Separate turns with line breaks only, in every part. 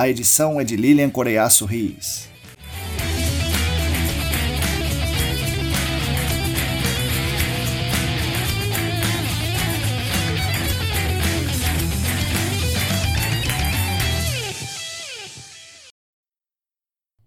A edição é de Lilian Coreiaço Riz.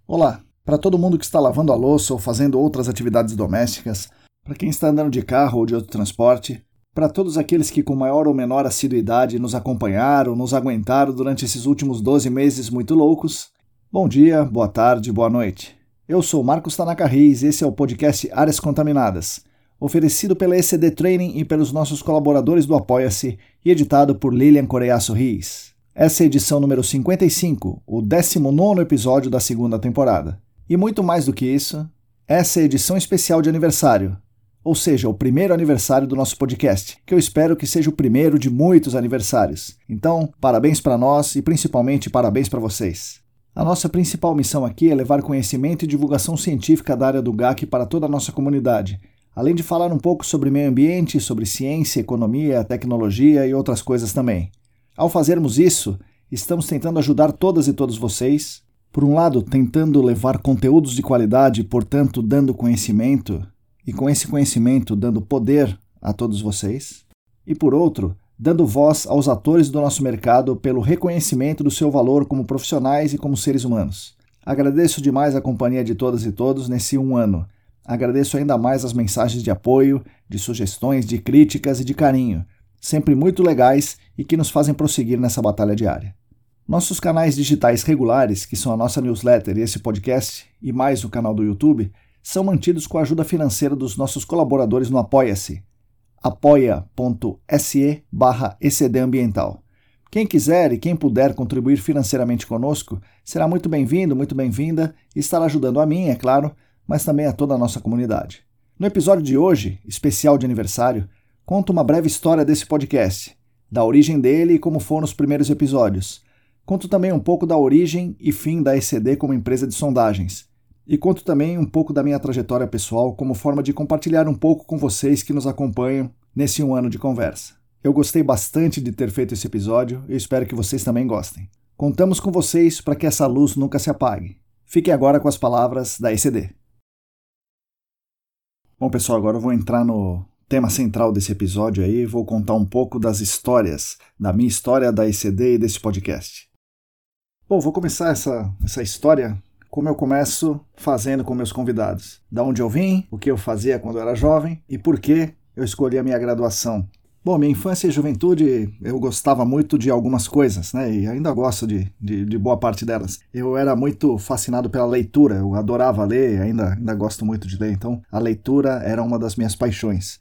Olá, para todo mundo que está lavando a louça ou fazendo outras atividades domésticas, para quem está andando de carro ou de outro transporte, para todos aqueles que com maior ou menor assiduidade nos acompanharam, nos aguentaram durante esses últimos 12 meses muito loucos, bom dia, boa tarde, boa noite. Eu sou Marcos Tanaka Reis e esse é o podcast Áreas Contaminadas, oferecido pela ECD Training e pelos nossos colaboradores do Apoia-se e editado por Lilian Coreiaço Riz. Essa é a edição número 55, o 19 episódio da segunda temporada. E muito mais do que isso, essa é a edição especial de aniversário, ou seja, o primeiro aniversário do nosso podcast, que eu espero que seja o primeiro de muitos aniversários. Então, parabéns para nós e principalmente parabéns para vocês. A nossa principal missão aqui é levar conhecimento e divulgação científica da área do GAC para toda a nossa comunidade, além de falar um pouco sobre meio ambiente, sobre ciência, economia, tecnologia e outras coisas também. Ao fazermos isso, estamos tentando ajudar todas e todos vocês. Por um lado, tentando levar conteúdos de qualidade, portanto, dando conhecimento, e com esse conhecimento dando poder a todos vocês. E por outro, dando voz aos atores do nosso mercado pelo reconhecimento do seu valor como profissionais e como seres humanos. Agradeço demais a companhia de todas e todos nesse um ano. Agradeço ainda mais as mensagens de apoio, de sugestões, de críticas e de carinho sempre muito legais e que nos fazem prosseguir nessa batalha diária. Nossos canais digitais regulares, que são a nossa newsletter e esse podcast, e mais o canal do YouTube, são mantidos com a ajuda financeira dos nossos colaboradores no Apoia-se, apoia.se barra ecdambiental. Quem quiser e quem puder contribuir financeiramente conosco será muito bem-vindo, muito bem-vinda e estará ajudando a mim, é claro, mas também a toda a nossa comunidade. No episódio de hoje, especial de aniversário, conto uma breve história desse podcast, da origem dele e como foram os primeiros episódios. Conto também um pouco da origem e fim da ECD como empresa de sondagens. E conto também um pouco da minha trajetória pessoal como forma de compartilhar um pouco com vocês que nos acompanham nesse um ano de conversa. Eu gostei bastante de ter feito esse episódio e espero que vocês também gostem. Contamos com vocês para que essa luz nunca se apague. Fiquem agora com as palavras da ECD. Bom, pessoal, agora eu vou entrar no, tema central desse episódio aí, vou contar um pouco das histórias, da minha história da ECD e desse podcast. Bom, vou começar essa, essa história como eu começo fazendo com meus convidados. Da onde eu vim, o que eu fazia quando eu era jovem e por que eu escolhi a minha graduação. Bom, minha infância e juventude eu gostava muito de algumas coisas, né? E ainda gosto de, de, de, boa parte delas. Eu era muito fascinado pela leitura, eu adorava ler, ainda, ainda gosto muito de ler, então a leitura era uma das minhas paixões.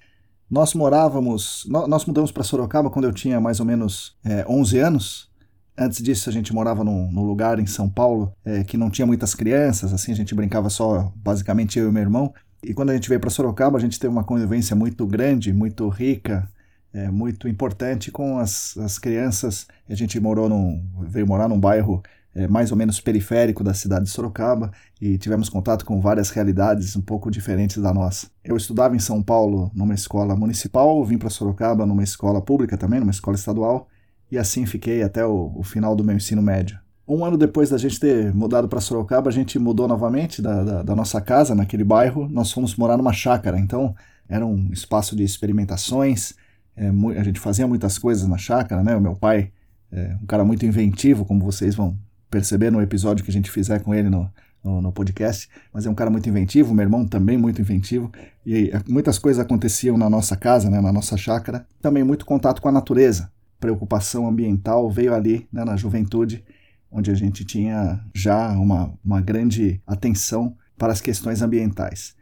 Nós morávamos, nós mudamos para Sorocaba quando eu tinha mais ou menos é, 11 anos. Antes disso, a gente morava num, num lugar em São Paulo é, que não tinha muitas crianças, assim, a gente brincava só, basicamente eu e meu irmão. E quando a gente veio para Sorocaba, a gente teve uma convivência muito grande, muito rica, é, muito importante com as, as crianças. A gente morou num, veio morar num bairro é, mais ou menos periférico da cidade de Sorocaba e tivemos contato com várias realidades um pouco diferentes da nossa. Eu estudava em São Paulo numa escola municipal, vim para Sorocaba numa escola pública também, numa escola estadual, e assim fiquei até o, o final do meu ensino médio. Um ano depois da gente ter mudado para Sorocaba, a gente mudou novamente da, da, da, nossa casa naquele bairro. Nós fomos morar numa chácara, então era um espaço de experimentações. É, a gente fazia muitas coisas na chácara, né? O meu pai é um cara muito inventivo, como vocês vão perceber no episódio que a gente fizer com ele no, no, no, podcast, mas é um cara muito inventivo, meu irmão também muito inventivo, e muitas coisas aconteciam na nossa casa, né, na nossa chácara, também muito contato com a natureza, preocupação ambiental veio ali né, na juventude, onde a gente tinha já uma, uma grande atenção para as questões ambientais.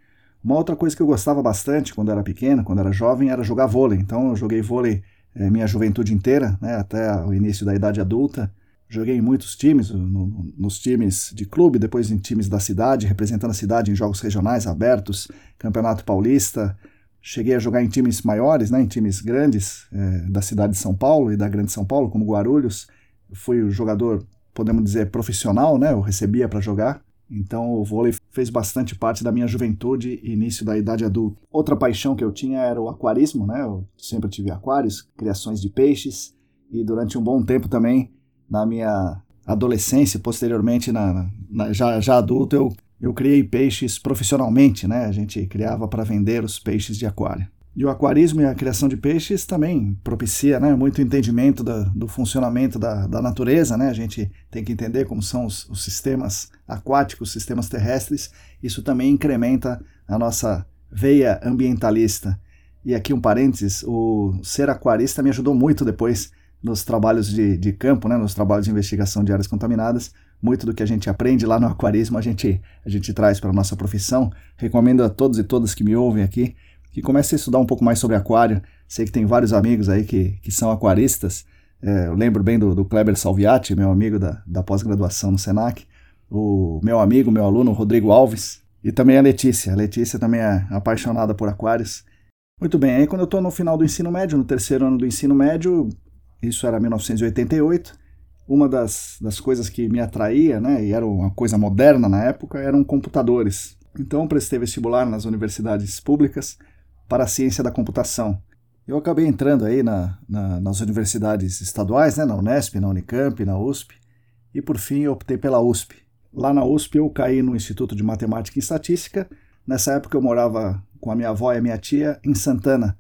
Uma outra coisa que eu gostava bastante quando era pequeno, quando era jovem, era jogar vôlei. Então eu joguei vôlei é, minha juventude inteira, né, até o início da idade adulta. Joguei em muitos times, no, nos times de clube, depois em times da cidade, representando a cidade em jogos regionais abertos, Campeonato Paulista. Cheguei a jogar em times maiores, né, em times grandes é, da cidade de São Paulo e da Grande São Paulo, como Guarulhos. Fui o jogador, podemos dizer, profissional, né, eu recebia para jogar. Então o vôlei fez bastante parte da minha juventude e início da idade adulta. Outra paixão que eu tinha era o aquarismo, né? Eu sempre tive aquários, criações de peixes e durante um bom tempo também na minha adolescência, posteriormente na, na já, já adulto, eu, eu criei peixes profissionalmente, né? A gente criava para vender os peixes de aquário. E o aquarismo e a criação de peixes também propicia né, muito entendimento do funcionamento da, da, natureza. Né? A gente tem que entender como são os, os, sistemas aquáticos, os sistemas terrestres. Isso também incrementa a nossa veia ambientalista. E aqui um parênteses, o ser aquarista me ajudou muito depois nos trabalhos de, de campo, né, nos trabalhos de investigação de áreas contaminadas. Muito do que a gente aprende lá no aquarismo a gente, a gente traz para a nossa profissão. Recomendo a todos e todas que me ouvem aqui que comece a estudar um pouco mais sobre aquário. Sei que tem vários amigos aí que, que são aquaristas. É, eu lembro bem do, do Kleber Salviati, meu amigo da, da pós-graduação no SENAC. O meu amigo, meu aluno, Rodrigo Alves. E também a Letícia. A Letícia também é apaixonada por aquários. Muito bem, aí quando eu estou no final do ensino médio, no terceiro ano do ensino médio, isso era 1988, uma das, das coisas que me atraía, né, e era uma coisa moderna na época, eram computadores. Então prestei vestibular nas universidades públicas, para a ciência da computação. Eu acabei entrando aí na, na, nas universidades estaduais, né, na Unesp, na Unicamp, na USP, e por fim eu optei pela USP. Lá na USP eu caí no Instituto de Matemática e Estatística. Nessa época eu morava com a minha avó e a minha tia em Santana.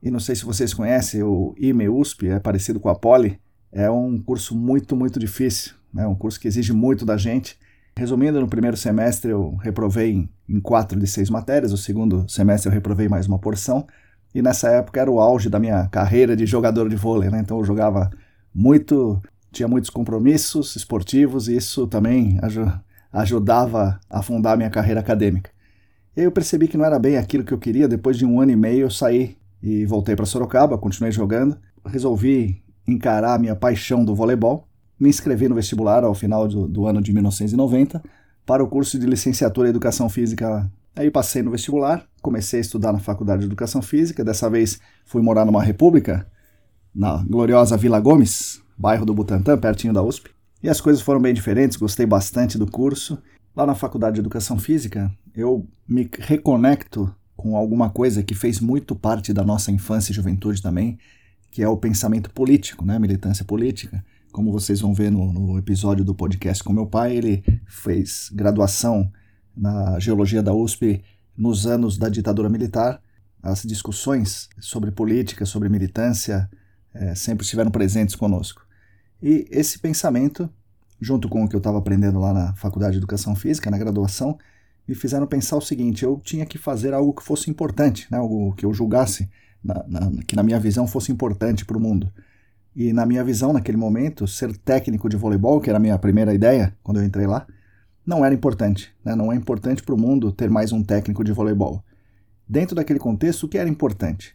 E não sei se vocês conhecem, o IME USP é parecido com a Poli. É um curso muito, muito difícil, né? um curso que exige muito da gente. Resumindo, no primeiro semestre eu reprovei em quatro de seis matérias, o segundo semestre eu reprovei mais uma porção, e nessa época era o auge da minha carreira de jogador de vôlei, né? Então eu jogava muito, tinha muitos compromissos esportivos e isso também aj ajudava a fundar a minha carreira acadêmica. E eu percebi que não era bem aquilo que eu queria, depois de um ano e meio eu saí e voltei para Sorocaba, continuei jogando, resolvi encarar a minha paixão do voleibol me inscrevi no vestibular ao final do, do ano de 1990 para o curso de licenciatura em Educação Física. Aí passei no vestibular, comecei a estudar na Faculdade de Educação Física. Dessa vez fui morar numa república, na gloriosa Vila Gomes, bairro do Butantã, pertinho da USP. E as coisas foram bem diferentes, gostei bastante do curso. Lá na Faculdade de Educação Física, eu me reconecto com alguma coisa que fez muito parte da nossa infância e juventude também, que é o pensamento político, né? militância política. Como vocês vão ver no, no episódio do podcast com meu pai, ele fez graduação na geologia da USP nos anos da ditadura militar. As discussões sobre política, sobre militância, é, sempre estiveram presentes conosco. E esse pensamento, junto com o que eu estava aprendendo lá na Faculdade de Educação Física, na graduação, me fizeram pensar o seguinte: eu tinha que fazer algo que fosse importante, né, algo que eu julgasse, na, na, que na minha visão fosse importante para o mundo. E na minha visão, naquele momento, ser técnico de voleibol, que era a minha primeira ideia quando eu entrei lá, não era importante. Né? Não é importante para o mundo ter mais um técnico de voleibol. Dentro daquele contexto, o que era importante?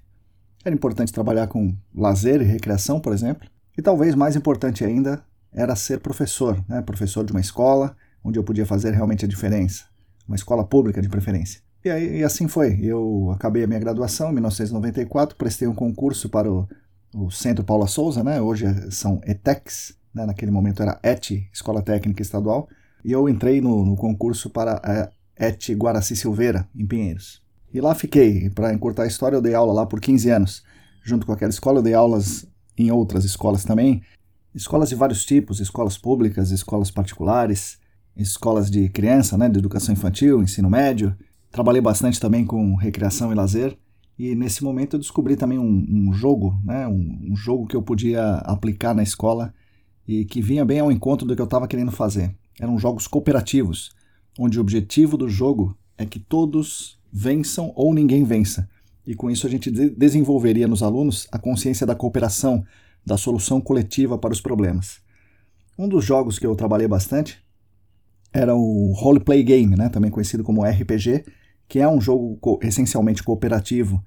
Era importante trabalhar com lazer e recreação, por exemplo. E talvez mais importante ainda era ser professor, né? professor de uma escola onde eu podia fazer realmente a diferença. Uma escola pública de preferência. E, aí, e assim foi. Eu acabei a minha graduação em 1994, prestei um concurso para o o Centro Paula Souza, né? Hoje é, são ETECs, né? naquele momento era ET, Escola Técnica Estadual, e eu entrei no, no concurso para a ET Guaraci Silveira, em Pinheiros. E lá fiquei, para encurtar a história, eu dei aula lá por 15 anos. Junto com aquela escola, eu dei aulas em outras escolas também, escolas de vários tipos, escolas públicas, escolas particulares, escolas de criança, né, de educação infantil, ensino médio. Trabalhei bastante também com recreação e lazer. E nesse momento eu descobri também um, um jogo, né, um, um, jogo que eu podia aplicar na escola e que vinha bem ao encontro do que eu estava querendo fazer. Eram jogos cooperativos, onde o objetivo do jogo é que todos vençam ou ninguém vença. E com isso a gente de desenvolveria nos alunos a consciência da cooperação, da solução coletiva para os problemas. Um dos jogos que eu trabalhei bastante era o Roleplay Game, né, também conhecido como RPG, que é um jogo co essencialmente cooperativo.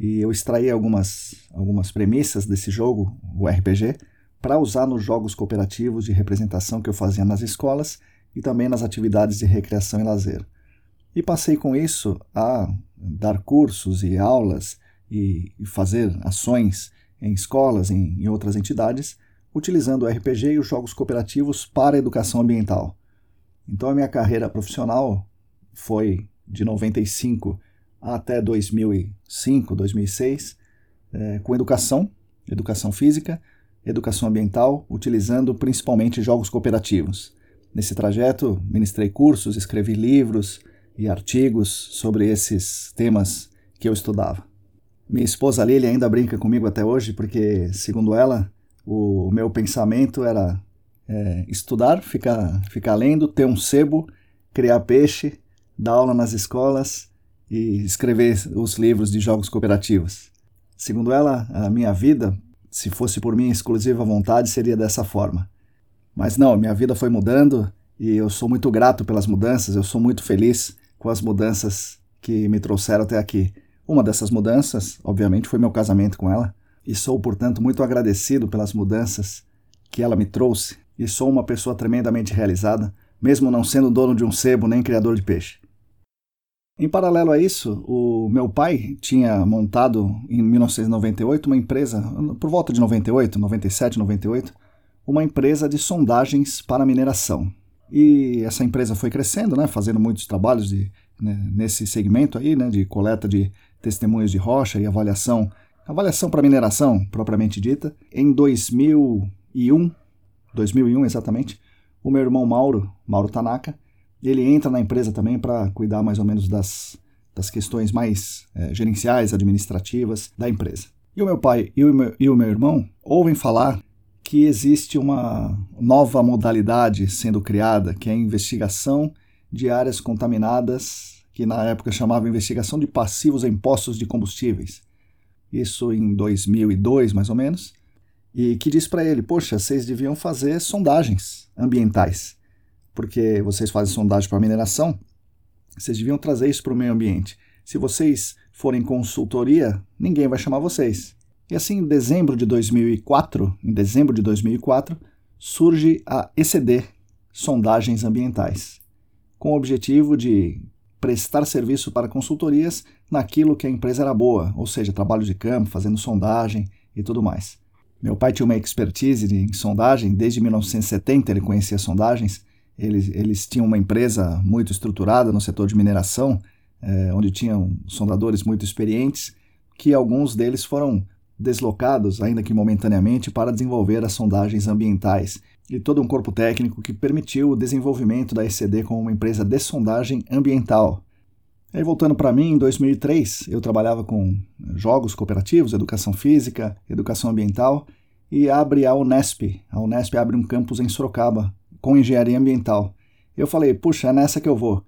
E eu extraí algumas, algumas premissas desse jogo, o RPG, para usar nos jogos cooperativos de representação que eu fazia nas escolas e também nas atividades de recreação e lazer. E passei com isso a dar cursos e aulas e, e fazer ações em escolas, em, em outras entidades, utilizando o RPG e os jogos cooperativos para a educação ambiental. Então a minha carreira profissional foi de 95 até 2005, 2006, é, com educação, educação física, educação ambiental, utilizando principalmente jogos cooperativos. Nesse trajeto, ministrei cursos, escrevi livros e artigos sobre esses temas que eu estudava. Minha esposa Lili ainda brinca comigo até hoje, porque, segundo ela, o meu pensamento era é, estudar, ficar, ficar lendo, ter um sebo, criar peixe, dar aula nas escolas e escrever os livros de jogos cooperativos. Segundo ela, a minha vida, se fosse por minha exclusiva vontade, seria dessa forma. Mas não, minha vida foi mudando e eu sou muito grato pelas mudanças, eu sou muito feliz com as mudanças que me trouxeram até aqui. Uma dessas mudanças, obviamente, foi meu casamento com ela, e sou, portanto, muito agradecido pelas mudanças que ela me trouxe, e sou uma pessoa tremendamente realizada, mesmo não sendo dono de um sebo nem criador de peixe. Em paralelo a isso, o meu pai tinha montado em 1998 uma empresa, por volta de 98, 97, 98, uma empresa de sondagens para mineração. E essa empresa foi crescendo, né, fazendo muitos trabalhos de, né, nesse segmento aí, né, de coleta de testemunhos de rocha e avaliação, avaliação para mineração propriamente dita. Em 2001, 2001 exatamente, o meu irmão Mauro, Mauro Tanaka, ele entra na empresa também para cuidar mais ou menos das, das questões mais é, gerenciais, administrativas da empresa. E o meu pai e o meu, e o meu irmão ouvem falar que existe uma nova modalidade sendo criada, que é a investigação de áreas contaminadas, que na época chamava investigação de passivos em postos de combustíveis. Isso em 2002, mais ou menos. E que diz para ele: Poxa, vocês deviam fazer sondagens ambientais porque vocês fazem sondagem para mineração, vocês deviam trazer isso para o meio ambiente. Se vocês forem consultoria, ninguém vai chamar vocês. E assim, em dezembro de 2004, em dezembro de 2004, surge a ECD, Sondagens Ambientais, com o objetivo de prestar serviço para consultorias naquilo que a empresa era boa, ou seja, trabalho de campo, fazendo sondagem e tudo mais. Meu pai tinha uma expertise em sondagem, desde 1970 ele conhecia sondagens, eles, eles tinham uma empresa muito estruturada no setor de mineração, é, onde tinham sondadores muito experientes, que alguns deles foram deslocados, ainda que momentaneamente, para desenvolver as sondagens ambientais e todo um corpo técnico que permitiu o desenvolvimento da ECD como uma empresa de sondagem ambiental. Aí voltando para mim, em 2003, eu trabalhava com jogos cooperativos, educação física, educação ambiental, e abre a Unesp. A Unesp abre um campus em Sorocaba, com engenharia ambiental. Eu falei, puxa, é nessa que eu vou.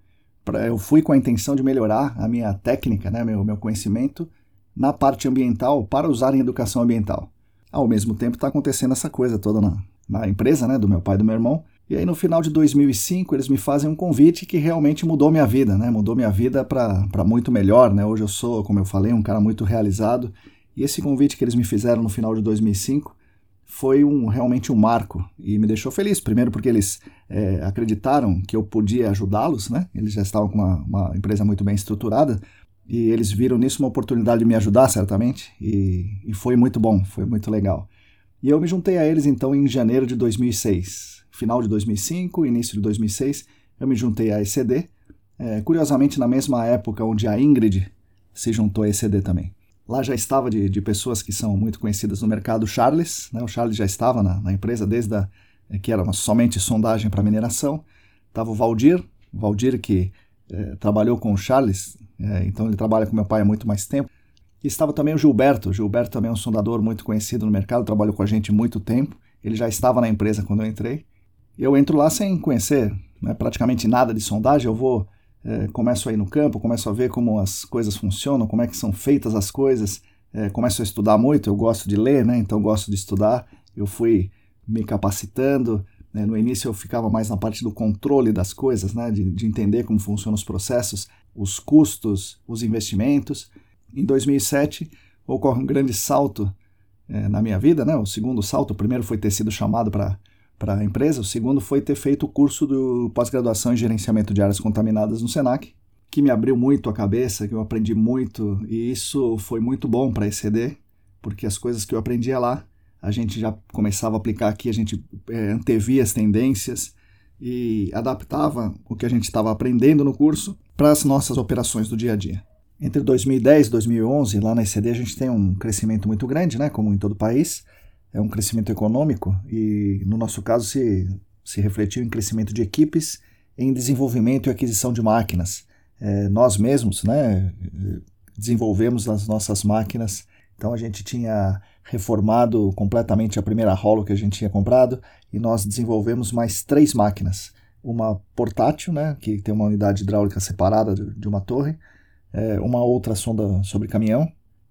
Eu fui com a intenção de melhorar a minha técnica, né, meu, meu conhecimento na parte ambiental para usar em educação ambiental. Ao mesmo tempo está acontecendo essa coisa toda na, na empresa né, do meu pai e do meu irmão. E aí no final de 2005 eles me fazem um convite que realmente mudou minha vida, né? Mudou minha vida para muito melhor, né? Hoje eu sou, como eu falei, um cara muito realizado. E esse convite que eles me fizeram no final de 2005 foi um, realmente um marco e me deixou feliz. Primeiro porque eles é, acreditaram que eu podia ajudá-los, né? Eles já estavam com uma, uma, empresa muito bem estruturada e eles viram nisso uma oportunidade de me ajudar, certamente, e, e foi muito bom, foi muito legal. E eu me juntei a eles então em janeiro de 2006. Final de 2005, início de 2006, eu me juntei à ECD, é, curiosamente na mesma época onde a Ingrid se juntou à ECD também. Lá já estava de, de pessoas que são muito conhecidas no mercado, Charles, né? o Charles já estava na, na empresa desde a, eh, que era uma, somente sondagem para mineração. Estava o Valdir, o Valdir que é, trabalhou com o Charles, é, então ele trabalha com meu pai há muito mais tempo. E estava também o Gilberto, o Gilberto também é um sondador muito conhecido no mercado, trabalhou com a gente há muito tempo. ele já estava na empresa quando eu entrei. Eu entro lá sem conhecer né, praticamente nada de sondagem, eu vou, é, começo a ir no campo, começo a ver como as coisas funcionam, como é que são feitas as coisas, é, começo a estudar muito, eu gosto de ler, né, então gosto de estudar, eu fui me capacitando, né, no início eu ficava mais na parte do controle das coisas, né, de, de entender como funcionam os processos, os custos, os investimentos. Em 2007 ocorre um grande salto é, na minha vida, né, o segundo salto, o primeiro foi ter sido chamado para para a empresa. O segundo foi ter feito o curso do pós-graduação em gerenciamento de áreas contaminadas no Senac, que me abriu muito a cabeça, que eu aprendi muito, e isso foi muito bom para a ECD, porque as coisas que eu aprendia lá, a gente já começava a aplicar aqui, a gente é, antevia as tendências e adaptava o que a gente estava aprendendo no curso para as nossas operações do dia a dia. Entre 2010 e 2011, lá na ECD, a gente tem um crescimento muito grande, né, como em todo o país, é um crescimento econômico e, no nosso caso, se, se refletiu em crescimento de equipes, em desenvolvimento e aquisição de máquinas. É, nós mesmos né, desenvolvemos as nossas máquinas, então a gente tinha reformado completamente a primeira Rolo que a gente tinha comprado e nós desenvolvemos mais três máquinas. Uma portátil, né, que tem uma unidade hidráulica separada de uma torre, é, uma outra sonda sobre caminhão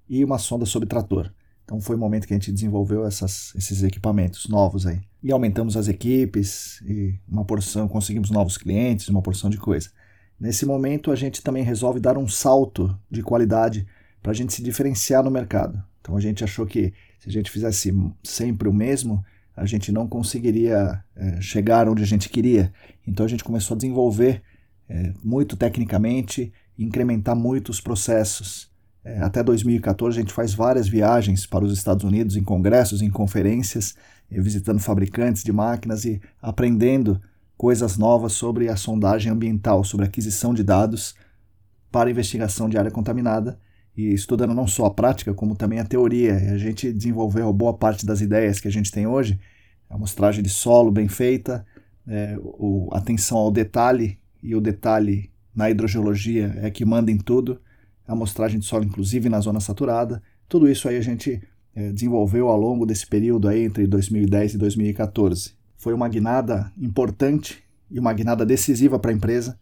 e uma sonda sobre trator. Então foi o momento que a gente desenvolveu essas, esses equipamentos novos aí. E aumentamos as equipes, e uma porção, conseguimos novos clientes, uma porção de coisa. Nesse momento a gente também resolve dar um salto de qualidade para a gente se diferenciar no mercado. Então a gente achou que se a gente fizesse sempre o mesmo, a gente não conseguiria é, chegar onde a gente queria. Então a gente começou a desenvolver é, muito tecnicamente, incrementar muito os processos. É, até 2014 a gente faz várias viagens para os Estados Unidos em congressos, em conferências, visitando fabricantes de máquinas e aprendendo coisas novas sobre a sondagem ambiental, sobre aquisição de dados para investigação de área contaminada e estudando não só a prática, como também a teoria. A gente desenvolveu boa parte das ideias que a gente tem hoje, a amostragem de solo bem feita, é, o, atenção ao detalhe, e o detalhe na hidrogeologia é que manda em tudo amostragem de solo, inclusive na zona saturada. Tudo isso aí a gente é, desenvolveu ao longo desse período aí entre 2010 e 2014. Foi uma guinada importante e uma guinada decisiva para a empresa.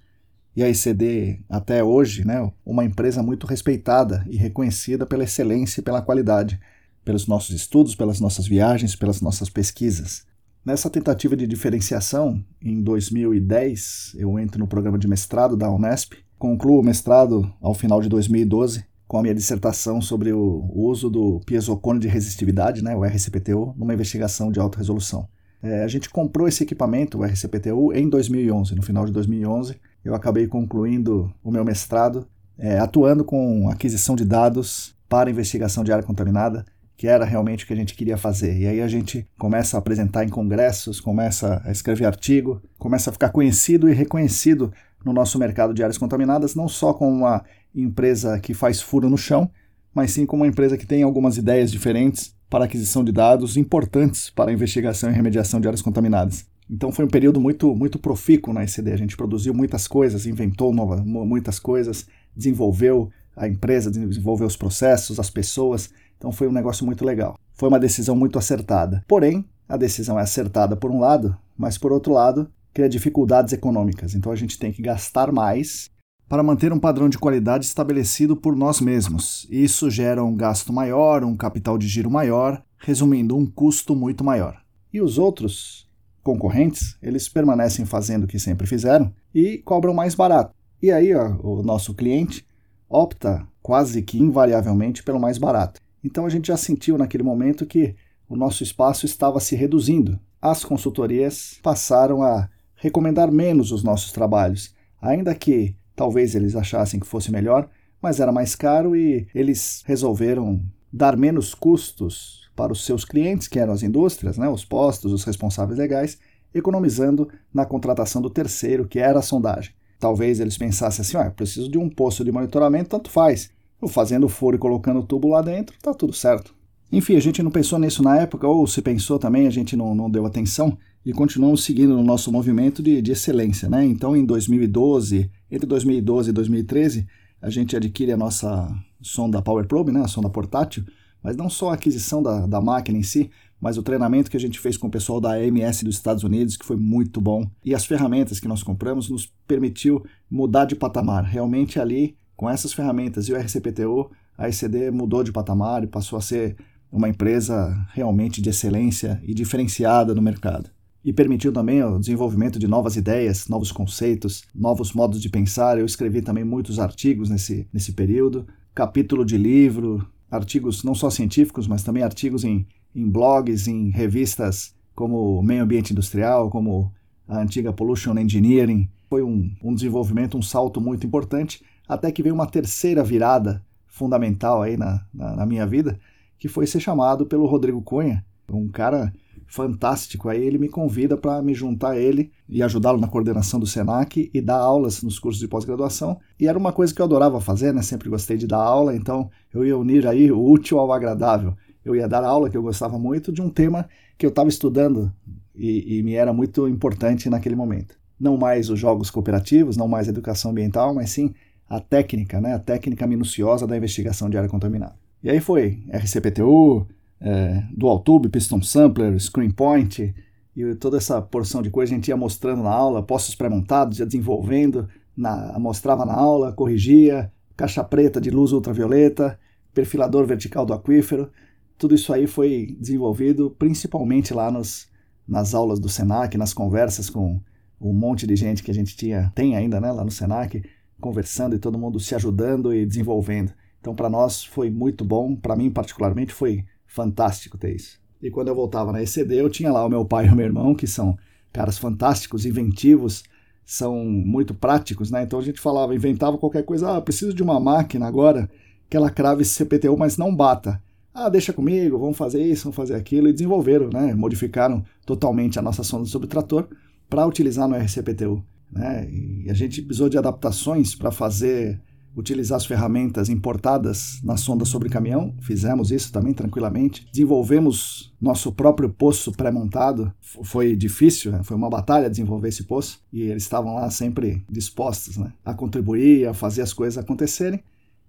E a ICD, até hoje, né, uma empresa muito respeitada e reconhecida pela excelência e pela qualidade, pelos nossos estudos, pelas nossas viagens, pelas nossas pesquisas. Nessa tentativa de diferenciação, em 2010, eu entro no programa de mestrado da Unesp, concluo o mestrado ao final de 2012 com a minha dissertação sobre o uso do piezocone de resistividade, né, o RCPTU, numa investigação de alta resolução. É, a gente comprou esse equipamento, o RCPTU, em 2011. No final de 2011, eu acabei concluindo o meu mestrado, é, atuando com aquisição de dados para investigação de área contaminada, que era realmente o que a gente queria fazer. E aí a gente começa a apresentar em congressos, começa a escrever artigo, começa a ficar conhecido e reconhecido no nosso mercado de áreas contaminadas, não só como uma empresa que faz furo no chão, mas sim como uma empresa que tem algumas ideias diferentes para aquisição de dados importantes para a investigação e remediação de áreas contaminadas. Então foi um período muito, muito profícuo na ECD. A gente produziu muitas coisas, inventou nova, muitas coisas, desenvolveu a empresa, desenvolveu os processos, as pessoas. Então foi um negócio muito legal. Foi uma decisão muito acertada. Porém, a decisão é acertada por um lado, mas por outro lado, cria dificuldades econômicas. Então a gente tem que gastar mais para manter um padrão de qualidade estabelecido por nós mesmos. Isso gera um gasto maior, um capital de giro maior, resumindo, um custo muito maior. E os outros concorrentes, eles permanecem fazendo o que sempre fizeram e cobram mais barato. E aí ó, o nosso cliente opta quase que invariavelmente pelo mais barato. Então a gente já sentiu naquele momento que o nosso espaço estava se reduzindo. As consultorias passaram a recomendar menos os nossos trabalhos, ainda que talvez eles achassem que fosse melhor, mas era mais caro e eles resolveram dar menos custos para os seus clientes, que eram as indústrias, né, os postos, os responsáveis legais, economizando na contratação do terceiro, que era a sondagem. Talvez eles pensassem assim: ah, preciso de um posto de monitoramento, tanto faz. Eu fazendo furo e colocando o tubo lá dentro, tá tudo certo. Enfim, a gente não pensou nisso na época, ou se pensou também, a gente não, não deu atenção e continuamos seguindo no nosso movimento de, de excelência. Né? Então, em 2012, entre 2012 e 2013, a gente adquire a nossa sonda Power Probe, né? a sonda portátil, mas não só a aquisição da, da máquina em si, mas o treinamento que a gente fez com o pessoal da AMS dos Estados Unidos, que foi muito bom, e as ferramentas que nós compramos nos permitiu mudar de patamar. Realmente ali, com essas ferramentas e o RCPTU, a ECD mudou de patamar e passou a ser uma empresa realmente de excelência e diferenciada no mercado. E permitiu também o desenvolvimento de novas ideias, novos conceitos, novos modos de pensar. Eu escrevi também muitos artigos nesse, nesse período, capítulo de livro, artigos não só científicos, mas também artigos em, em blogs, em revistas como Meio Ambiente Industrial, como a antiga Pollution Engineering. Foi um, um desenvolvimento, um salto muito importante, até que veio uma terceira virada fundamental aí na, na, na minha vida, que foi ser chamado pelo Rodrigo Cunha, um cara fantástico. Aí ele me convida para me juntar a ele e ajudá-lo na coordenação do SENAC e dar aulas nos cursos de pós-graduação. E era uma coisa que eu adorava fazer, né? Sempre gostei de dar aula, então eu ia unir aí o útil ao agradável. Eu ia dar aula que eu gostava muito de um tema que eu estava estudando e, e me era muito importante naquele momento. Não mais os jogos cooperativos, não mais a educação ambiental, mas sim a técnica, né? A técnica minuciosa da investigação de área contaminada. E aí foi RCPTU, é, Dual Tube, Piston Sampler, Screen Point e toda essa porção de coisa a gente ia mostrando na aula, postos pré-montados, ia desenvolvendo, na, mostrava na aula, corrigia, caixa preta de luz ultravioleta, perfilador vertical do aquífero, tudo isso aí foi desenvolvido principalmente lá nos, nas aulas do Senac, nas conversas com um monte de gente que a gente tinha, tem ainda né, lá no Senac, conversando e todo mundo se ajudando e desenvolvendo. Então, para nós foi muito bom, para mim particularmente foi fantástico ter isso. E quando eu voltava na ECD, eu tinha lá o meu pai e o meu irmão, que são caras fantásticos, inventivos, são muito práticos, né? Então a gente falava, inventava qualquer coisa, ah, preciso de uma máquina agora que ela crave esse CPTU, mas não bata. Ah, deixa comigo, vamos fazer isso, vamos fazer aquilo, e desenvolveram, né? Modificaram totalmente a nossa sonda sobre trator para utilizar no RCPTU. Né? E a gente precisou de adaptações para fazer utilizar as ferramentas importadas na sonda sobre caminhão, fizemos isso também tranquilamente. Desenvolvemos nosso próprio poço pré-montado, foi difícil, né? foi uma batalha desenvolver esse poço, e eles estavam lá sempre dispostos né? a contribuir, a fazer as coisas acontecerem.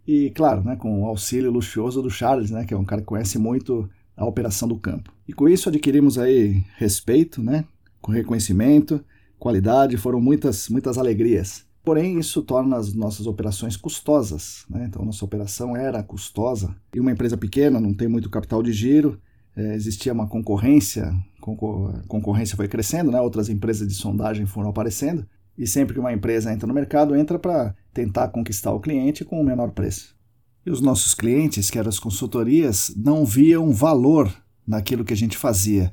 E, claro, né, com o auxílio luxuoso do Charles, né, que é um cara que conhece muito a operação do campo. E com isso adquirimos aí respeito, né, com reconhecimento, qualidade, foram muitas, muitas alegrias. Porém, isso torna as nossas operações custosas. Né? Então, nossa operação era custosa. E uma empresa pequena não tem muito capital de giro, é, existia uma concorrência, a concorrência foi crescendo, né? outras empresas de sondagem foram aparecendo. E sempre que uma empresa entra no mercado, entra para tentar conquistar o cliente com o menor preço. E os nossos clientes, que eram as consultorias, não viam valor naquilo que a gente fazia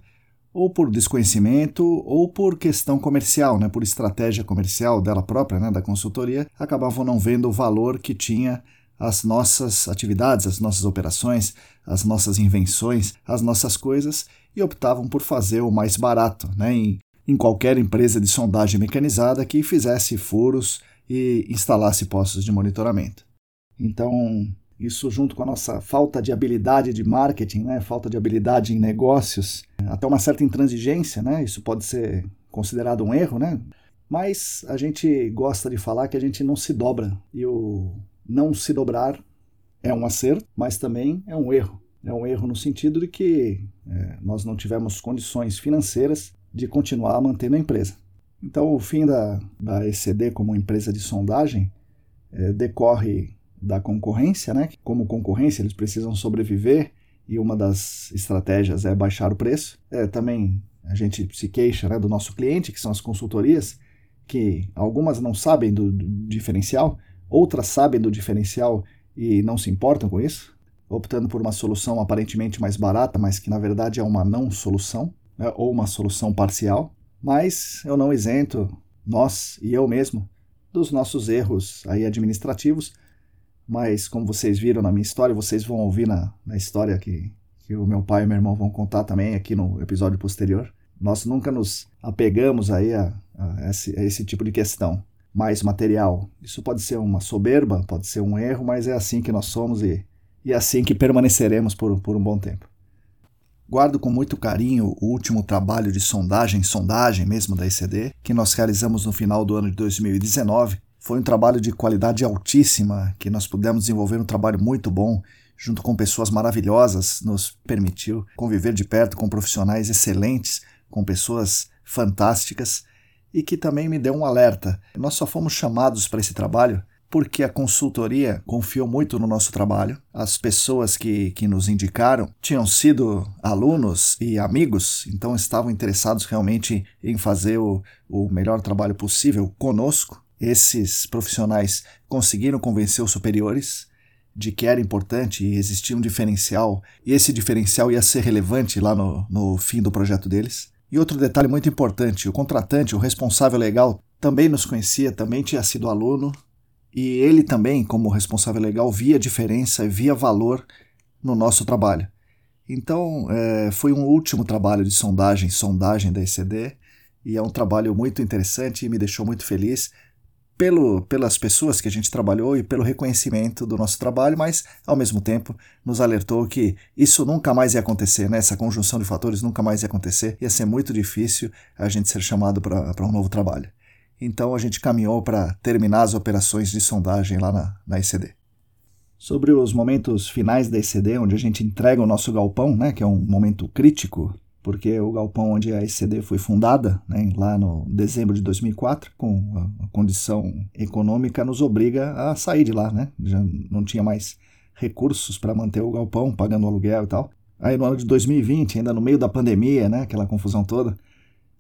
ou por desconhecimento ou por questão comercial, né, por estratégia comercial dela própria, né, da consultoria, acabavam não vendo o valor que tinha as nossas atividades, as nossas operações, as nossas invenções, as nossas coisas e optavam por fazer o mais barato, né, em, em qualquer empresa de sondagem mecanizada que fizesse furos e instalasse postos de monitoramento. Então, isso junto com a nossa falta de habilidade de marketing, né, falta de habilidade em negócios, até uma certa intransigência, né, isso pode ser considerado um erro, né, mas a gente gosta de falar que a gente não se dobra e o não se dobrar é um acerto, mas também é um erro. É um erro no sentido de que é, nós não tivemos condições financeiras de continuar mantendo a empresa. Então, o fim da, da ECD como empresa de sondagem é, decorre da concorrência, né? Como concorrência, eles precisam sobreviver e uma das estratégias é baixar o preço. É, também a gente se queixa né, do nosso cliente, que são as consultorias, que algumas não sabem do, diferencial, outras sabem do diferencial e não se importam com isso, optando por uma solução aparentemente mais barata, mas que na verdade é uma não solução, né, ou uma solução parcial. Mas eu não isento nós e eu mesmo dos nossos erros aí administrativos mas como vocês viram na minha história, vocês vão ouvir na, na história que, que o meu pai e meu irmão vão contar também aqui no episódio posterior. Nós nunca nos apegamos aí a, a, esse, a esse tipo de questão mais material. Isso pode ser uma soberba, pode ser um erro, mas é assim que nós somos e, e é assim que permaneceremos por, por um bom tempo. Guardo com muito carinho o último trabalho de sondagem, sondagem mesmo da ECD, que nós realizamos no final do ano de 2019 foi um trabalho de qualidade altíssima, que nós pudemos desenvolver um trabalho muito bom junto com pessoas maravilhosas, nos permitiu conviver de perto com profissionais excelentes, com pessoas fantásticas e que também me deu um alerta. Nós só fomos chamados para esse trabalho porque a consultoria confiou muito no nosso trabalho. As pessoas que, que nos indicaram tinham sido alunos e amigos, então estavam interessados realmente em fazer o, o melhor trabalho possível conosco. Esses profissionais conseguiram convencer os superiores de que era importante e existia um diferencial, e esse diferencial ia ser relevante lá no, no fim do projeto deles. E outro detalhe muito importante: o contratante, o responsável legal, também nos conhecia, também tinha sido aluno, e ele também, como responsável legal, via diferença, via valor no nosso trabalho. Então, é, foi um último trabalho de sondagem, sondagem da ECD, e é um trabalho muito interessante e me deixou muito feliz pelo, pelas pessoas que a gente trabalhou e pelo reconhecimento do nosso trabalho, mas ao mesmo tempo nos alertou que isso nunca mais ia acontecer, né? essa conjunção de fatores nunca mais ia acontecer, ia ser muito difícil a gente ser chamado para um novo trabalho. Então a gente caminhou para terminar as operações de sondagem lá na, na ECD. Sobre os momentos finais da ECD, onde a gente entrega o nosso galpão, né, que é um momento crítico porque o galpão onde a ECD foi fundada, né, lá no dezembro de 2004, com a condição econômica, nos obriga a sair de lá, né? Já não tinha mais recursos para manter o galpão, pagando aluguel e tal. Aí no ano de 2020, ainda no meio da pandemia, né, aquela confusão toda,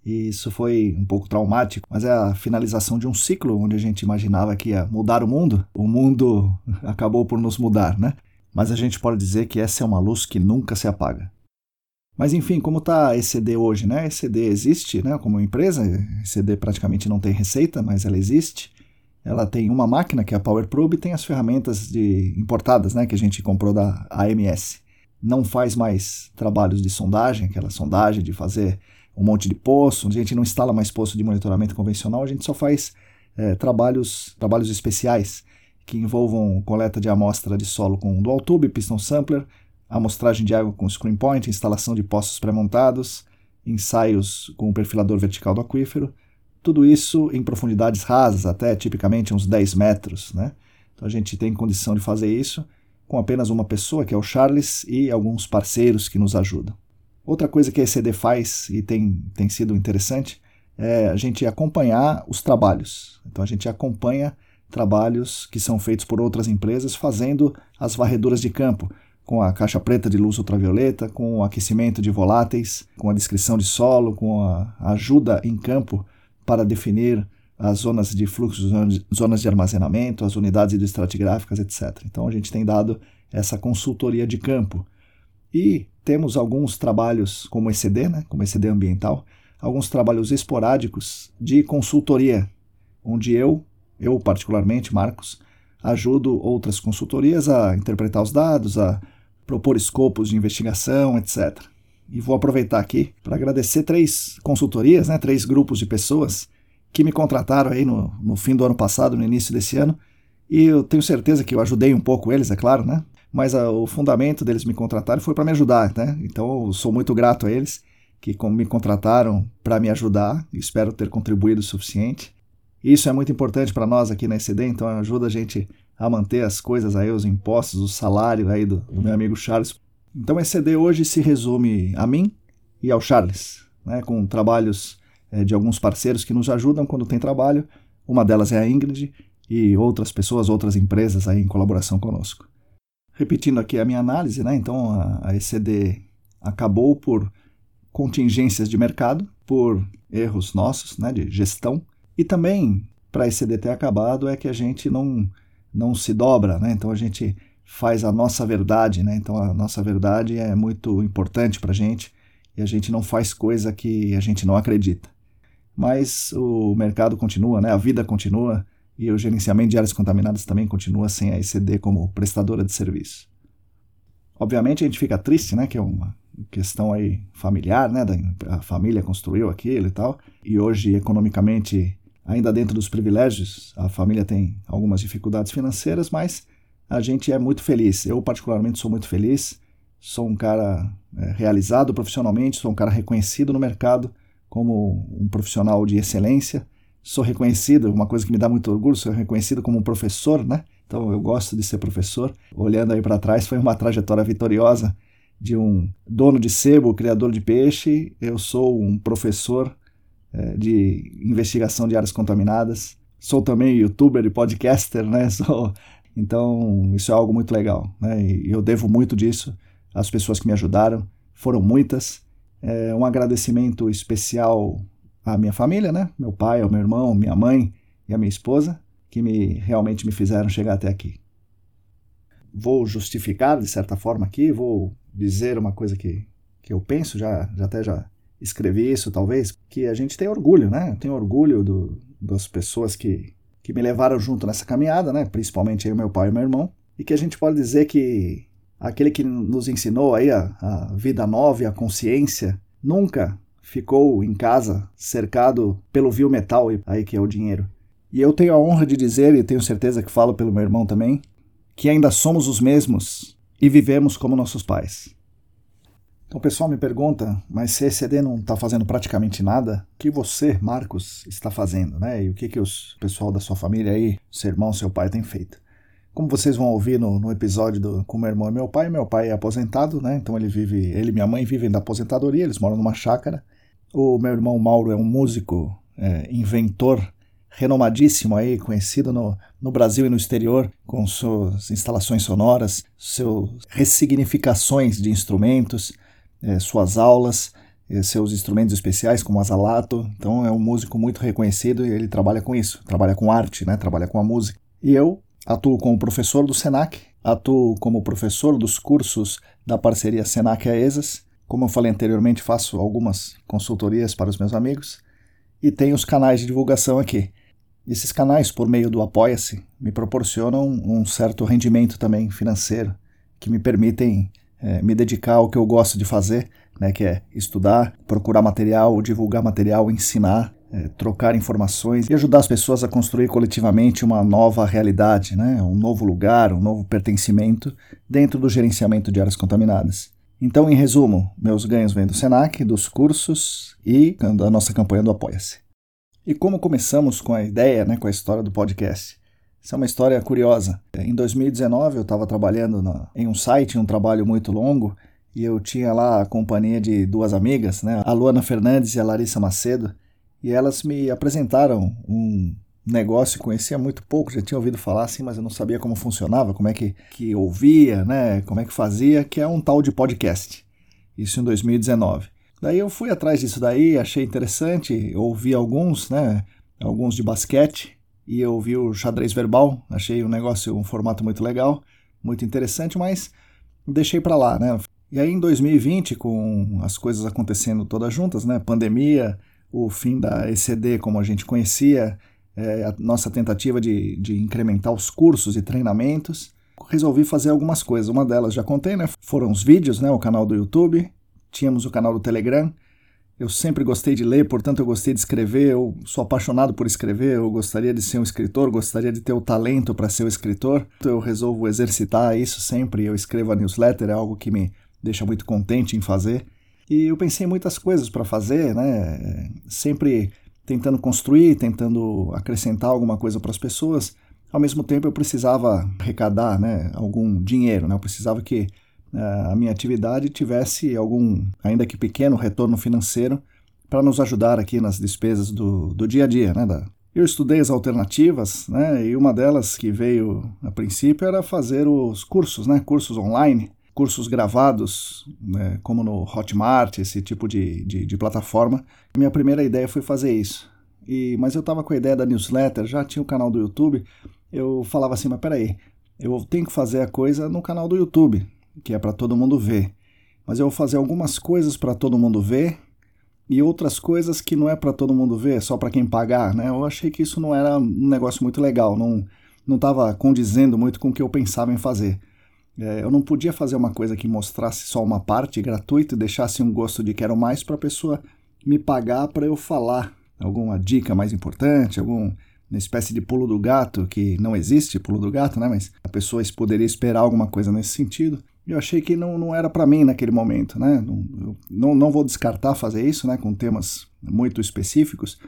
e isso foi um pouco traumático, mas é a finalização de um ciclo onde a gente imaginava que ia mudar o mundo. O mundo acabou por nos mudar, né? Mas a gente pode dizer que essa é uma luz que nunca se apaga. Mas enfim, como está a ECD hoje, né? A ECD existe, né? Como empresa, a ECD praticamente não tem receita, mas ela existe. Ela tem uma máquina que é a PowerProbe e tem as ferramentas de importadas, né? Que a gente comprou da AMS. Não faz mais trabalhos de sondagem, aquela sondagem de fazer um monte de poço. A gente não instala mais poço de monitoramento convencional. A gente só faz é, trabalhos, trabalhos especiais que envolvam coleta de amostra de solo com dual tube, piston sampler amostragem de água com screen point, instalação de poços pré-montados, ensaios com o perfilador vertical do aquífero, tudo isso em profundidades rasas, até tipicamente uns 10 metros. Né? Então a gente tem condição de fazer isso com apenas uma pessoa, que é o Charles, e alguns parceiros que nos ajudam. Outra coisa que a ECD faz e tem, tem sido interessante é a gente acompanhar os trabalhos. Então a gente acompanha trabalhos que são feitos por outras empresas fazendo as varreduras de campo com a caixa preta de luz ultravioleta, com o aquecimento de voláteis, com a descrição de solo, com a ajuda em campo para definir as zonas de fluxo, zonas de armazenamento, as unidades hidroestratigráficas, etc. Então a gente tem dado essa consultoria de campo. E temos alguns trabalhos como ECD, né, como ECD ambiental, alguns trabalhos esporádicos de consultoria, onde eu, eu particularmente, Marcos, ajudo outras consultorias a interpretar os dados, a propor escopos de investigação, etc. E vou aproveitar aqui para agradecer três consultorias, né, três grupos de pessoas que me contrataram aí no, no fim do ano passado, no início desse ano, e eu tenho certeza que eu ajudei um pouco eles, é claro, né? Mas a, o fundamento deles me contratarem foi para me ajudar, né? Então eu sou muito grato a eles que me contrataram para me ajudar, espero ter contribuído o suficiente. Isso é muito importante para nós aqui na ECD, então ajuda a gente a manter as coisas aí, os impostos, o salário aí do, do meu amigo Charles. Então a ECD hoje se resume a mim e ao Charles, né, com trabalhos é, de alguns parceiros que nos ajudam quando tem trabalho. Uma delas é a Ingrid e outras pessoas, outras empresas aí em colaboração conosco. Repetindo aqui a minha análise, né, então a, a ECD acabou por contingências de mercado, por erros nossos né, de gestão, e também para ECD ter acabado é que a gente não não se dobra, né? Então a gente faz a nossa verdade, né? Então a nossa verdade é muito importante para a gente e a gente não faz coisa que a gente não acredita. Mas o mercado continua, né? A vida continua e o gerenciamento de áreas contaminadas também continua sem a ECD como prestadora de serviço. Obviamente a gente fica triste, né? Que é uma questão aí familiar, né? A família construiu aquilo e tal e hoje economicamente ainda dentro dos privilégios, a família tem algumas dificuldades financeiras, mas a gente é muito feliz. Eu, particularmente, sou muito feliz. Sou um cara é, realizado profissionalmente, sou um cara reconhecido no mercado como um profissional de excelência. Sou reconhecido, uma coisa que me dá muito orgulho, sou reconhecido como um professor, né? Então eu gosto de ser professor. Olhando aí para trás, foi uma trajetória vitoriosa de um dono de sebo, criador de peixe. Eu sou um professor de investigação de áreas contaminadas. Sou também youtuber e podcaster, né? Sou, então isso é algo muito legal, né? E eu devo muito disso às pessoas que me ajudaram. Foram muitas. É, um agradecimento especial à minha família, né? Meu pai, ao meu irmão, minha mãe e a minha esposa, que me realmente me fizeram chegar até aqui. Vou justificar de certa forma aqui, vou dizer uma coisa que, que eu penso, já, já até já escrevi isso talvez, que a gente tem orgulho, né? Eu tenho orgulho do, das pessoas que, que me levaram junto nessa caminhada, né? Principalmente aí meu pai e meu irmão, e que a gente pode dizer que aquele que nos ensinou aí a, a vida nova e a consciência nunca ficou em casa cercado pelo vil metal aí que é o dinheiro. E eu tenho a honra de dizer, e tenho certeza que falo pelo meu irmão também, que ainda somos os mesmos e vivemos como nossos pais. Então o pessoal me pergunta, mas se a ECD não está fazendo praticamente nada, o que você, Marcos, está fazendo, né? E o que, que os pessoal da sua família aí, seu irmão, seu pai, tem feito? Como vocês vão ouvir no, no episódio do, com meu irmão e meu pai, meu pai é aposentado, né? Então ele vive, ele e minha mãe vivem da aposentadoria, eles moram numa chácara. O meu irmão Mauro é um músico, é, inventor renomadíssimo aí, conhecido no, no Brasil e no exterior, com suas instalações sonoras, suas ressignificações de instrumentos, é, suas aulas, é, seus instrumentos especiais, como azalato. Então é um músico muito reconhecido e ele trabalha com isso, trabalha com arte, né? trabalha com a música. E eu atuo como professor do SENAC, atuo como professor dos cursos da parceria SENAC-AESAS. Como eu falei anteriormente, faço algumas consultorias para os meus amigos e tenho os canais de divulgação aqui. Esses canais, por meio do Apoia-se, me proporcionam um certo rendimento também financeiro, que me permitem é, me dedicar ao que eu gosto de fazer, né, que é estudar, procurar material, divulgar material, ensinar, é, trocar informações e ajudar as pessoas a construir coletivamente uma nova realidade, né, um novo lugar, um novo pertencimento dentro do gerenciamento de áreas contaminadas. Então, em resumo, meus ganhos vêm do SENAC, dos cursos e da nossa campanha do Apoia-se. E como começamos com a ideia, né, com a história do podcast? Isso é uma história curiosa. Em 2019 eu estava trabalhando em um site, um trabalho muito longo, e eu tinha lá a companhia de duas amigas, né, a Luana Fernandes e a Larissa Macedo, e elas me apresentaram um negócio que conhecia muito pouco, já tinha ouvido falar assim, mas eu não sabia como funcionava, como é que, que ouvia, né, como é que fazia, que é um tal de podcast. Isso em 2019. Daí eu fui atrás disso daí, achei interessante, ouvi alguns, né? Alguns de basquete, e eu vi o xadrez verbal, achei um negócio, um formato muito legal, muito interessante, mas deixei para lá, né? E aí em 2020, com as coisas acontecendo todas juntas, né? Pandemia, o fim da ECD como a gente conhecia, é, a nossa tentativa de, de incrementar os cursos e treinamentos, resolvi fazer algumas coisas. Uma delas já contei, né? Foram os vídeos, né? O canal do YouTube, tínhamos o canal do Telegram. Eu sempre gostei de ler, portanto eu gostei de escrever, eu sou apaixonado por escrever, eu gostaria de ser um escritor, gostaria de ter o talento para ser um escritor. Eu resolvo exercitar isso sempre, eu escrevo a newsletter, é algo que me deixa muito contente em fazer. E eu pensei em muitas coisas para fazer, né? Sempre tentando construir, tentando acrescentar alguma coisa para as pessoas. Ao mesmo tempo eu precisava arrecadar, né, algum dinheiro, né? Eu precisava que a minha atividade tivesse algum, ainda que pequeno, retorno financeiro para nos ajudar aqui nas despesas do, do dia a dia. Né. Eu estudei as alternativas, né, e uma delas que veio a princípio era fazer os cursos, né, cursos online, cursos gravados, né, como no Hotmart, esse tipo de, de, de plataforma. Minha primeira ideia foi fazer isso. E, mas eu estava com a ideia da newsletter, já tinha o canal do YouTube. Eu falava assim, mas peraí, eu tenho que fazer a coisa no canal do YouTube que é para todo mundo ver. Mas eu vou fazer algumas coisas para todo mundo ver e outras coisas que não é para todo mundo ver, só para quem pagar, né? Eu achei que isso não era um negócio muito legal, não não estava condizendo muito com o que eu pensava em fazer. É, eu não podia fazer uma coisa que mostrasse só uma parte gratuita e deixasse um gosto de quero mais para a pessoa me pagar para eu falar alguma dica mais importante, algum uma espécie de pulo do gato, que não existe pulo do gato, né? Mas a pessoa poderia esperar alguma coisa nesse sentido. Eu achei que não, não era para mim naquele momento, né? Não, não, não vou descartar fazer isso, né? Com temas muito específicos,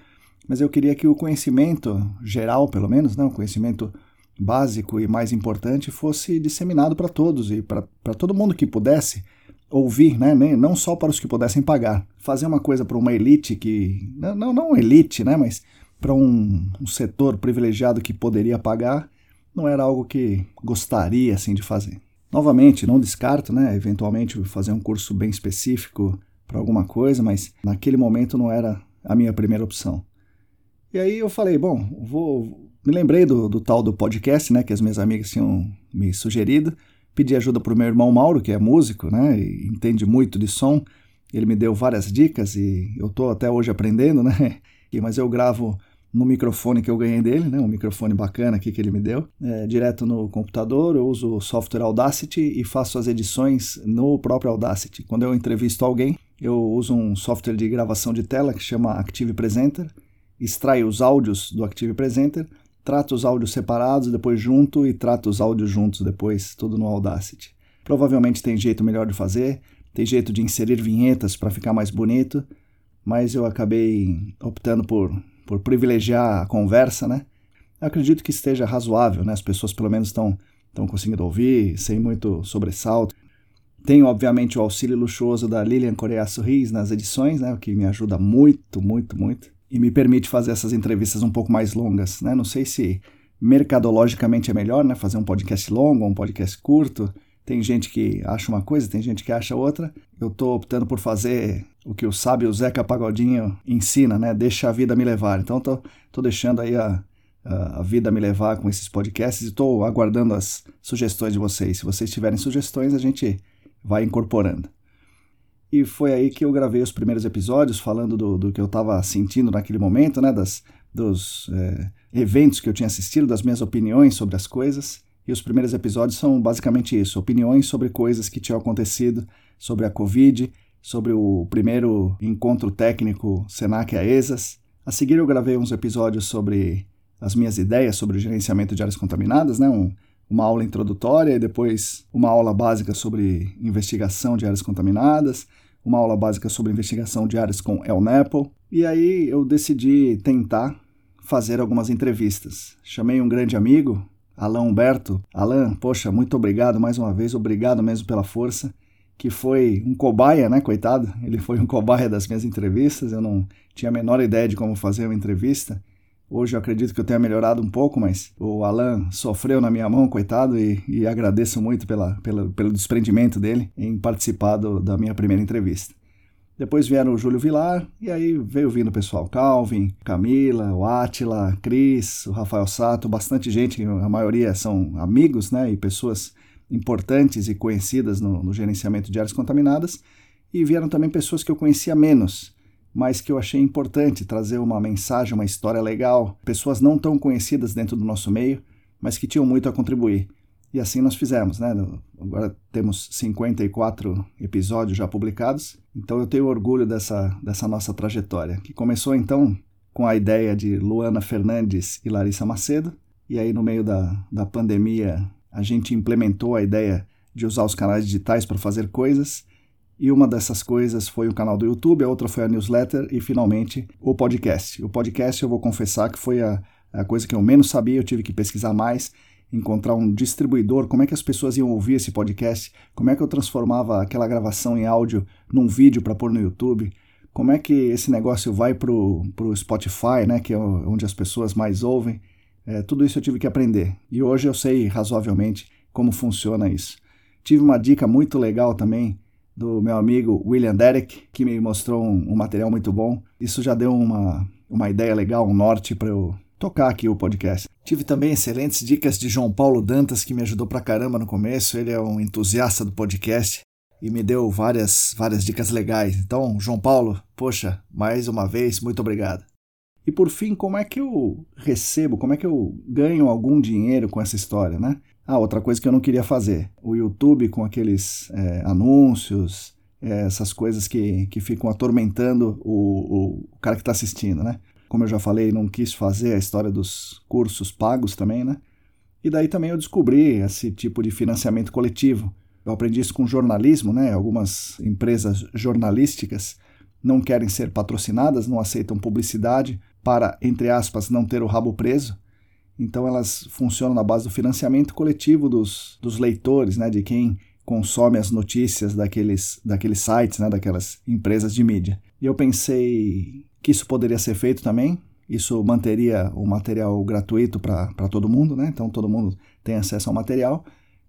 mas eu queria que o conhecimento geral, pelo menos, né? O conhecimento básico e mais importante fosse disseminado para todos e para todo mundo que pudesse ouvir, né? não só para os que pudessem pagar. Fazer uma coisa para uma elite que. Não, não elite, né? mas para um, um, setor privilegiado que poderia pagar, não era algo que gostaria assim, de fazer. Novamente, não descarto, né? eventualmente fazer um curso bem específico para alguma coisa, mas naquele momento não era a minha primeira opção. E aí eu falei, bom, vou. Me lembrei do, do tal do podcast, né, que as minhas amigas tinham me sugerido. Pedi ajuda para o meu irmão Mauro, que é músico, né, e entende muito de som. Ele me deu várias dicas e eu estou até hoje aprendendo, né? Mas eu gravo no microfone que eu ganhei dele, né, um microfone bacana aqui que ele me deu, é, direto no computador. Eu uso o software Audacity e faço as edições no próprio Audacity. Quando eu entrevisto alguém, eu uso um software de gravação de tela que chama Active Presenter, extrai os áudios do Active Presenter, trata os áudios separados, depois junto e trata os áudios juntos depois, tudo no Audacity. Provavelmente tem jeito melhor de fazer, tem jeito de inserir vinhetas para ficar mais bonito, mas eu acabei optando por por privilegiar a conversa, né? Eu acredito que esteja razoável, né? As pessoas pelo menos estão estão conseguindo ouvir sem muito sobressalto. Tenho, obviamente, o auxílio luxuoso da Lilian Coreia Sorris nas edições, né? O que me ajuda muito, muito, muito. E me permite fazer essas entrevistas um pouco mais longas, né? Não sei se mercadologicamente é melhor, né? Fazer um podcast longo ou um podcast curto. Tem gente que acha uma coisa, tem gente que acha outra. Eu estou optando por fazer o que o sábio Zeca Pagodinho ensina, né? Deixa a vida me levar. Então tô, tô deixando aí a, a, vida me levar com esses podcasts e estou aguardando as sugestões de vocês. Se vocês tiverem sugestões, a gente vai incorporando. E foi aí que eu gravei os primeiros episódios falando do, do que eu estava sentindo naquele momento, né? Das, dos é, eventos que eu tinha assistido, das minhas opiniões sobre as coisas. E os primeiros episódios são basicamente isso: opiniões sobre coisas que tinham acontecido, sobre a Covid, sobre o primeiro encontro técnico Senac-AESAS. A seguir, eu gravei uns episódios sobre as minhas ideias sobre o gerenciamento de áreas contaminadas, né? Um, uma aula introdutória e depois uma aula básica sobre investigação de áreas contaminadas, uma aula básica sobre investigação de áreas com El Nepo. E aí eu decidi tentar fazer algumas entrevistas. Chamei um grande amigo, Alain Humberto. Alain, poxa, muito obrigado mais uma vez, obrigado mesmo pela força que foi um cobaia, né, coitado? Ele foi um cobaia das minhas entrevistas. Eu não tinha a menor ideia de como fazer uma entrevista. Hoje eu acredito que eu tenha melhorado um pouco, mas o Alan sofreu na minha mão, coitado, e, e agradeço muito pela, pela, pelo desprendimento dele em participar do, da minha primeira entrevista. Depois vieram o Júlio Vilar, e aí veio vindo o pessoal, Calvin, Camila, o Átila, Cris, o Rafael Sato, bastante gente, a maioria são amigos, né, e pessoas importantes e conhecidas no, no gerenciamento de áreas contaminadas, e vieram também pessoas que eu conhecia menos, mas que eu achei importante trazer uma mensagem, uma história legal, pessoas não tão conhecidas dentro do nosso meio, mas que tinham muito a contribuir. E assim nós fizemos, né? Agora temos 54 episódios já publicados, então eu tenho orgulho dessa, dessa nossa trajetória, que começou então com a ideia de Luana Fernandes e Larissa Macedo, e aí no meio da, da pandemia a gente implementou a ideia de usar os canais digitais para fazer coisas. E uma dessas coisas foi o canal do YouTube, a outra foi a newsletter e finalmente o podcast. O podcast eu vou confessar que foi a, a coisa que eu menos sabia, eu tive que pesquisar mais, encontrar um distribuidor, como é que as pessoas iam ouvir esse podcast, como é que eu transformava aquela gravação em áudio num vídeo para pôr no YouTube, como é que esse negócio vai para o Spotify, né, que é onde as pessoas mais ouvem. É, tudo isso eu tive que aprender e hoje eu sei razoavelmente como funciona isso. Tive uma dica muito legal também do meu amigo William Derek, que me mostrou um, um material muito bom. Isso já deu uma, uma ideia legal, um norte para eu tocar aqui o podcast. Tive também excelentes dicas de João Paulo Dantas, que me ajudou pra caramba no começo. Ele é um entusiasta do podcast e me deu várias, várias dicas legais. Então, João Paulo, poxa, mais uma vez, muito obrigado. E por fim, como é que eu recebo, como é que eu ganho algum dinheiro com essa história, né? Ah, outra coisa que eu não queria fazer, o YouTube com aqueles é, anúncios, é, essas coisas que, que ficam atormentando o, o cara que está assistindo, né? Como eu já falei, não quis fazer a história dos cursos pagos também, né? E daí também eu descobri esse tipo de financiamento coletivo. Eu aprendi isso com jornalismo, né? Algumas empresas jornalísticas não querem ser patrocinadas, não aceitam publicidade, para, entre aspas, não ter o rabo preso. Então elas funcionam na base do financiamento coletivo dos, dos leitores, né, de quem consome as notícias daqueles, daqueles sites, né, daquelas empresas de mídia. E eu pensei que isso poderia ser feito também. Isso manteria o material gratuito para todo mundo, né? Então todo mundo tem acesso ao material.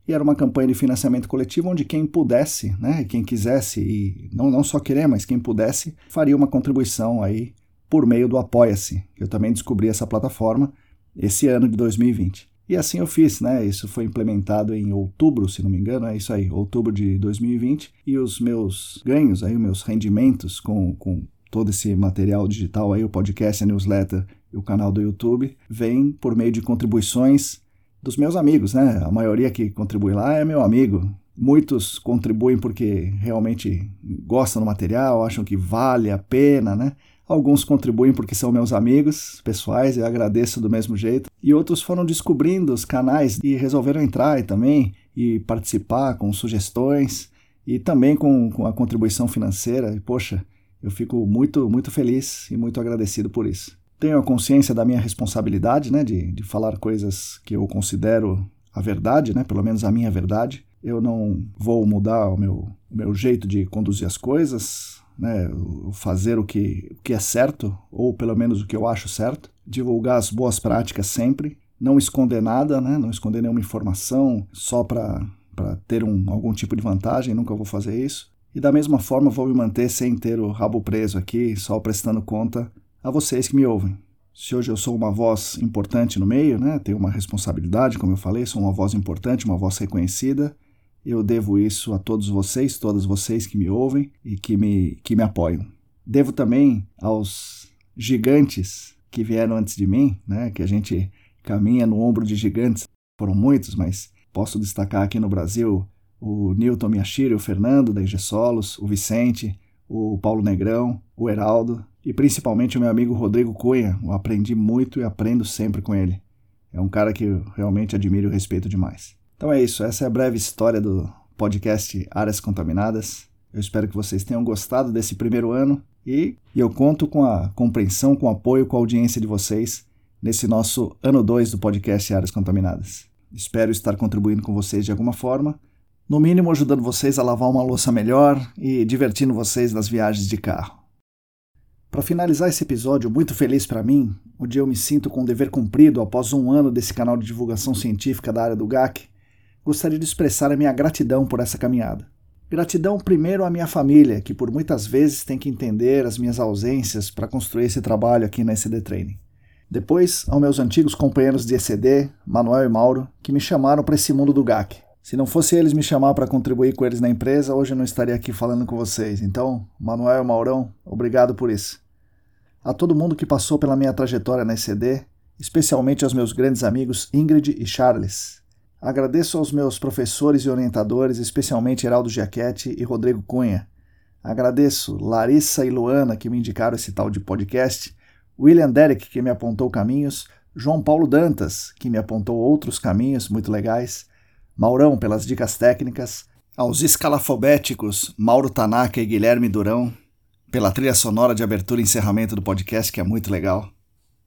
E era uma campanha de financiamento coletivo onde quem pudesse, né, quem quisesse, e não, não só querer, mas quem pudesse, faria uma contribuição aí por meio do Apoia-se. Eu também descobri essa plataforma esse ano de 2020. E assim eu fiz, né? Isso foi implementado em outubro, se não me engano, é isso aí, outubro de 2020. E os meus ganhos, aí, os meus rendimentos com, com todo esse material digital aí, o podcast, a newsletter e o canal do YouTube, vem por meio de contribuições dos meus amigos, né? A maioria que contribui lá é meu amigo. Muitos contribuem porque realmente gostam do material, acham que vale a pena, né? Alguns contribuem porque são meus amigos pessoais, eu agradeço do mesmo jeito. E outros foram descobrindo os canais e resolveram entrar também e participar com sugestões e também com, com a contribuição financeira. E, poxa, eu fico muito, muito feliz e muito agradecido por isso. Tenho a consciência da minha responsabilidade, né, de, de falar coisas que eu considero a verdade, né, pelo menos a minha verdade. Eu não vou mudar o meu, o meu jeito de conduzir as coisas, né, fazer o que, o que é certo, ou pelo menos o que eu acho certo, divulgar as boas práticas sempre, não esconder nada, né, não esconder nenhuma informação só para ter um, algum tipo de vantagem, nunca vou fazer isso. E da mesma forma vou me manter sem ter o rabo preso aqui, só prestando conta a vocês que me ouvem. Se hoje eu sou uma voz importante no meio, né, tenho uma responsabilidade, como eu falei, sou uma voz importante, uma voz reconhecida, eu devo isso a todos vocês, todas vocês que me ouvem e que me, que me apoiam. Devo também aos gigantes que vieram antes de mim, né, que a gente caminha no ombro de gigantes, foram muitos, mas posso destacar aqui no Brasil o Newton Miyashiro, o Fernando da IG Solos, o Vicente, o Paulo Negrão, o Heraldo e principalmente o meu amigo Rodrigo Cunha. Eu aprendi muito e aprendo sempre com ele. É um cara que eu realmente admiro e respeito demais. Então é isso, essa é a breve história do podcast Áreas Contaminadas. Eu espero que vocês tenham gostado desse primeiro ano e, eu conto com a compreensão, com o apoio, com a audiência de vocês nesse nosso ano 2 do podcast Áreas Contaminadas. Espero estar contribuindo com vocês de alguma forma, no mínimo ajudando vocês a lavar uma louça melhor e divertindo vocês nas viagens de carro. Para finalizar esse episódio muito feliz para mim, onde eu me sinto com o dever cumprido após um ano desse canal de divulgação científica da área do GAC, gostaria de expressar a minha gratidão por essa caminhada. Gratidão primeiro à minha família, que por muitas vezes tem que entender as minhas ausências para construir esse trabalho aqui na ECD Training. Depois, aos meus antigos companheiros de ECD, Manuel e Mauro, que me chamaram para esse mundo do GAC. Se não fosse eles me chamar para contribuir com eles na empresa, hoje eu não estaria aqui falando com vocês. Então, Manuel e Maurão, obrigado por isso. A todo mundo que passou pela minha trajetória na ECD, especialmente aos meus grandes amigos Ingrid e Charles, Agradeço aos meus professores e orientadores, especialmente Heraldo Giachetti e Rodrigo Cunha. Agradeço Larissa e Luana, que me indicaram esse tal de podcast, William Derek, que me apontou caminhos, João Paulo Dantas, que me apontou outros caminhos muito legais, Maurão pelas dicas técnicas, aos escalafobéticos Mauro Tanaka e Guilherme Durão, pela trilha sonora de abertura e encerramento do podcast, que é muito legal,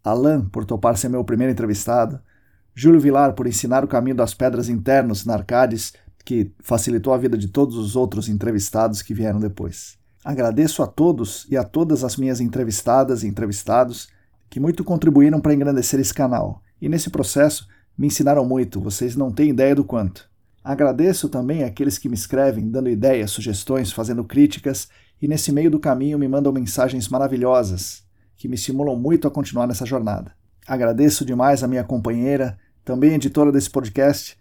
Alan, por topar ser meu primeiro entrevistado, Júlio Vilar por ensinar o caminho das pedras internas na Arcades, que facilitou a vida de todos os outros entrevistados que vieram depois. Agradeço a todos e a todas as minhas entrevistadas e entrevistados que muito contribuíram para engrandecer esse canal. E nesse processo me ensinaram muito, vocês não têm ideia do quanto. Agradeço também àqueles que me escrevem, dando ideias, sugestões, fazendo críticas e nesse meio do caminho me mandam mensagens maravilhosas que me estimulam muito a continuar nessa jornada. Agradeço demais a minha companheira, também editora desse podcast,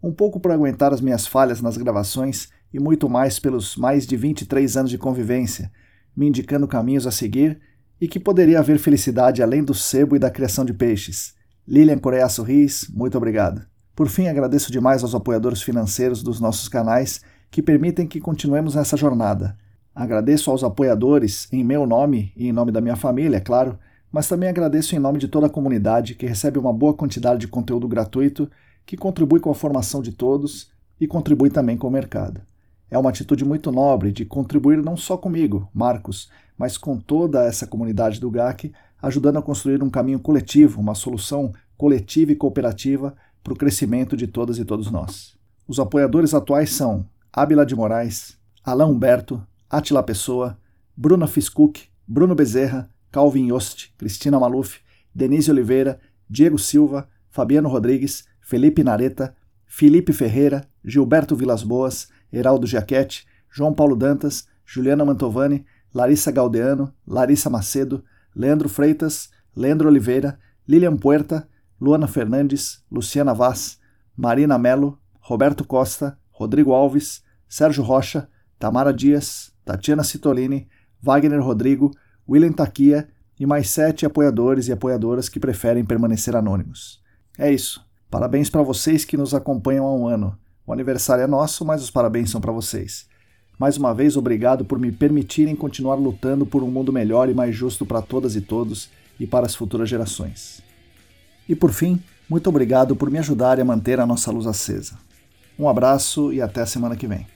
um pouco por aguentar as minhas falhas nas gravações e muito mais pelos mais de 23 anos de convivência, me indicando caminhos a seguir e que poderia haver felicidade além do sebo e da criação de peixes. Lilian Coreia Sorris, muito obrigado. Por fim, agradeço demais aos apoiadores financeiros dos nossos canais que permitem que continuemos nessa jornada. Agradeço aos apoiadores, em meu nome e em nome da minha família, é claro, mas também agradeço em nome de toda a comunidade que recebe uma boa quantidade de conteúdo gratuito que contribui com a formação de todos e contribui também com o mercado. É uma atitude muito nobre de contribuir não só comigo, Marcos, mas com toda essa comunidade do GAC, ajudando a construir um caminho coletivo, uma solução coletiva e cooperativa para o crescimento de todas e todos nós. Os apoiadores atuais são Ábila de Moraes, Alain Humberto, Atila Pessoa, Bruna Fiscook, Bruno Bezerra, Calvin Yost, Cristina Maluf, Denise Oliveira, Diego Silva, Fabiano Rodrigues, Felipe Nareta, Felipe Ferreira, Gilberto Vilas Boas, Heraldo Giachetti, João Paulo Dantas, Juliana Mantovani, Larissa Galdeano, Larissa Macedo, Leandro Freitas, Leandro Oliveira, Lilian Puerta, Luana Fernandes, Luciana Vaz, Marina Melo, Roberto Costa, Rodrigo Alves, Sérgio Rocha, Tamara Dias, Tatiana Citolini, Wagner Rodrigo, William Taquia e mais sete apoiadores e apoiadoras que preferem permanecer anônimos. É isso. Parabéns para vocês que nos acompanham há um ano. O aniversário é nosso, mas os parabéns são para vocês. Mais uma vez, obrigado por me permitirem continuar lutando por um mundo melhor e mais justo para todas e todos e para as futuras gerações. E por fim, muito obrigado por me ajudarem a manter a nossa luz acesa. Um abraço e até a semana que vem.